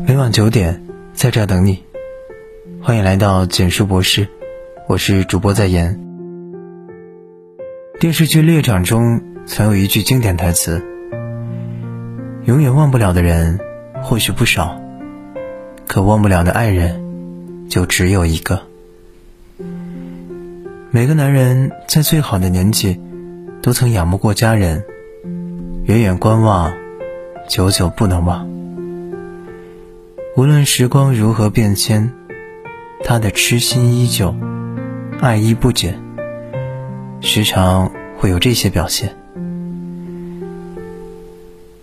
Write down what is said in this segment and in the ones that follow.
每晚九点，在这等你。欢迎来到简书博士，我是主播在言。电视剧《猎场》中曾有一句经典台词：“永远忘不了的人或许不少，可忘不了的爱人就只有一个。”每个男人在最好的年纪，都曾仰慕过佳人，远远观望，久久不能忘。无论时光如何变迁，他的痴心依旧，爱意不减。时常会有这些表现：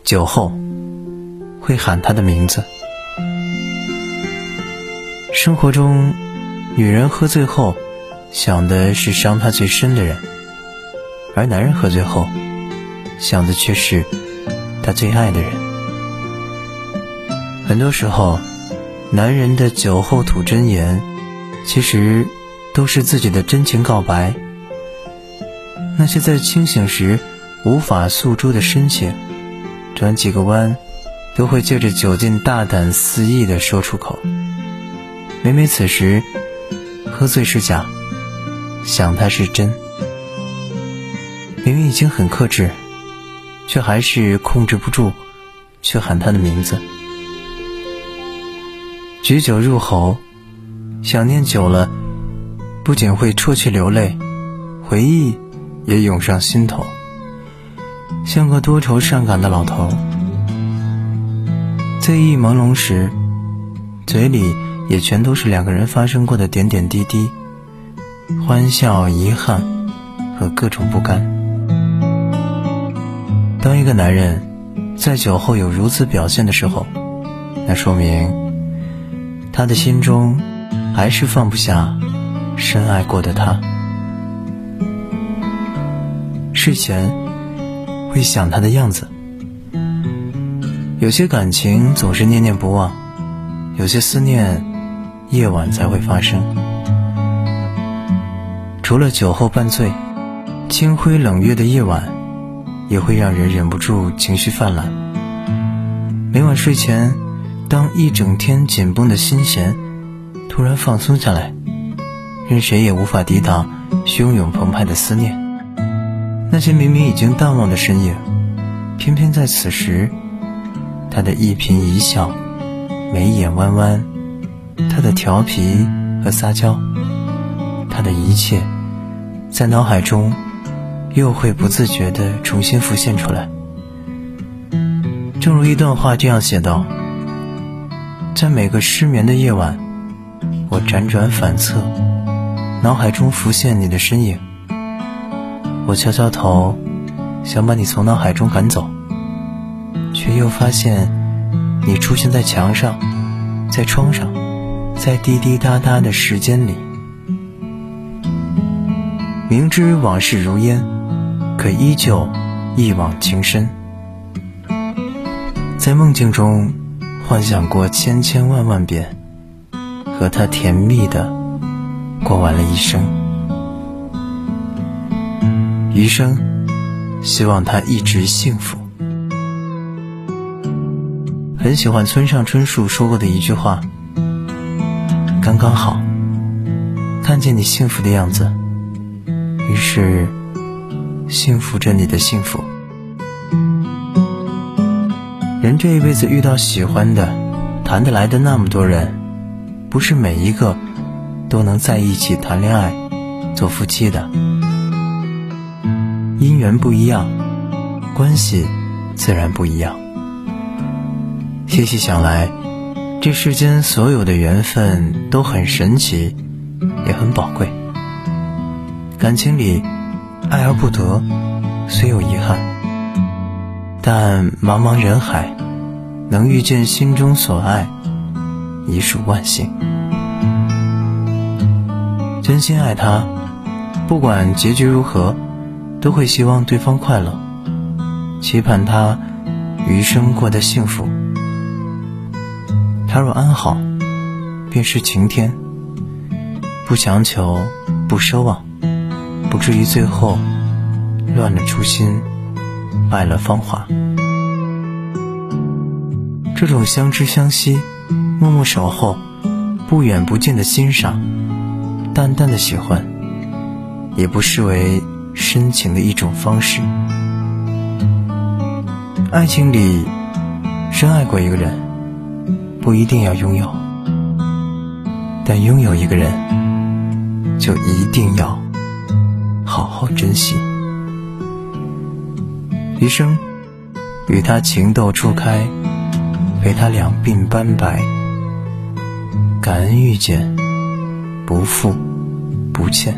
酒后会喊他的名字。生活中，女人喝醉后想的是伤她最深的人，而男人喝醉后想的却是他最爱的人。很多时候，男人的酒后吐真言，其实都是自己的真情告白。那些在清醒时无法诉诸的深情，转几个弯，都会借着酒劲大胆肆意地说出口。每每此时，喝醉是假，想他是真。明明已经很克制，却还是控制不住，去喊他的名字。举酒入喉，想念久了，不仅会啜泣流泪，回忆也涌上心头，像个多愁善感的老头。醉意朦胧时，嘴里也全都是两个人发生过的点点滴滴，欢笑、遗憾和各种不甘。当一个男人在酒后有如此表现的时候，那说明。他的心中还是放不下深爱过的他，睡前会想他的样子。有些感情总是念念不忘，有些思念夜晚才会发生。除了酒后半醉，清辉冷月的夜晚也会让人忍不住情绪泛滥。每晚睡前。当一整天紧绷的心弦突然放松下来，任谁也无法抵挡汹涌澎湃的思念。那些明明已经淡忘的身影，偏偏在此时，他的一颦一笑，眉眼弯弯，他的调皮和撒娇，他的一切，在脑海中又会不自觉地重新浮现出来。正如一段话这样写道。在每个失眠的夜晚，我辗转反侧，脑海中浮现你的身影。我敲敲头，想把你从脑海中赶走，却又发现你出现在墙上，在窗上，在滴滴答答的时间里。明知往事如烟，可依旧一往情深。在梦境中。幻想过千千万万遍，和他甜蜜的过完了一生，余生希望他一直幸福。很喜欢村上春树说过的一句话：“刚刚好，看见你幸福的样子，于是幸福着你的幸福。”人这一辈子遇到喜欢的、谈得来的那么多人，不是每一个都能在一起谈恋爱、做夫妻的。姻缘不一样，关系自然不一样。细细想来，这世间所有的缘分都很神奇，也很宝贵。感情里，爱而不得，虽有遗憾。但茫茫人海，能遇见心中所爱，已属万幸。真心爱他，不管结局如何，都会希望对方快乐，期盼他余生过得幸福。他若安好，便是晴天。不强求，不奢望，不至于最后乱了初心。败了芳华，这种相知相惜默默守候，不远不近的欣赏，淡淡的喜欢，也不失为深情的一种方式。爱情里，深爱过一个人，不一定要拥有，但拥有一个人，就一定要好好珍惜。余生，与他情窦初开，陪他两鬓斑白。感恩遇见，不负不欠。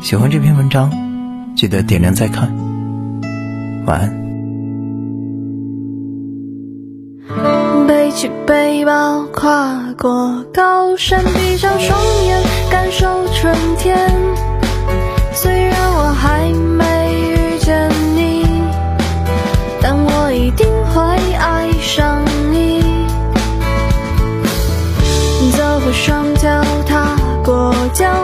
喜欢这篇文章，记得点亮再看。晚安。背起背包，跨过高山，闭上双眼，感受春天。虽然我还。我双脚踏过江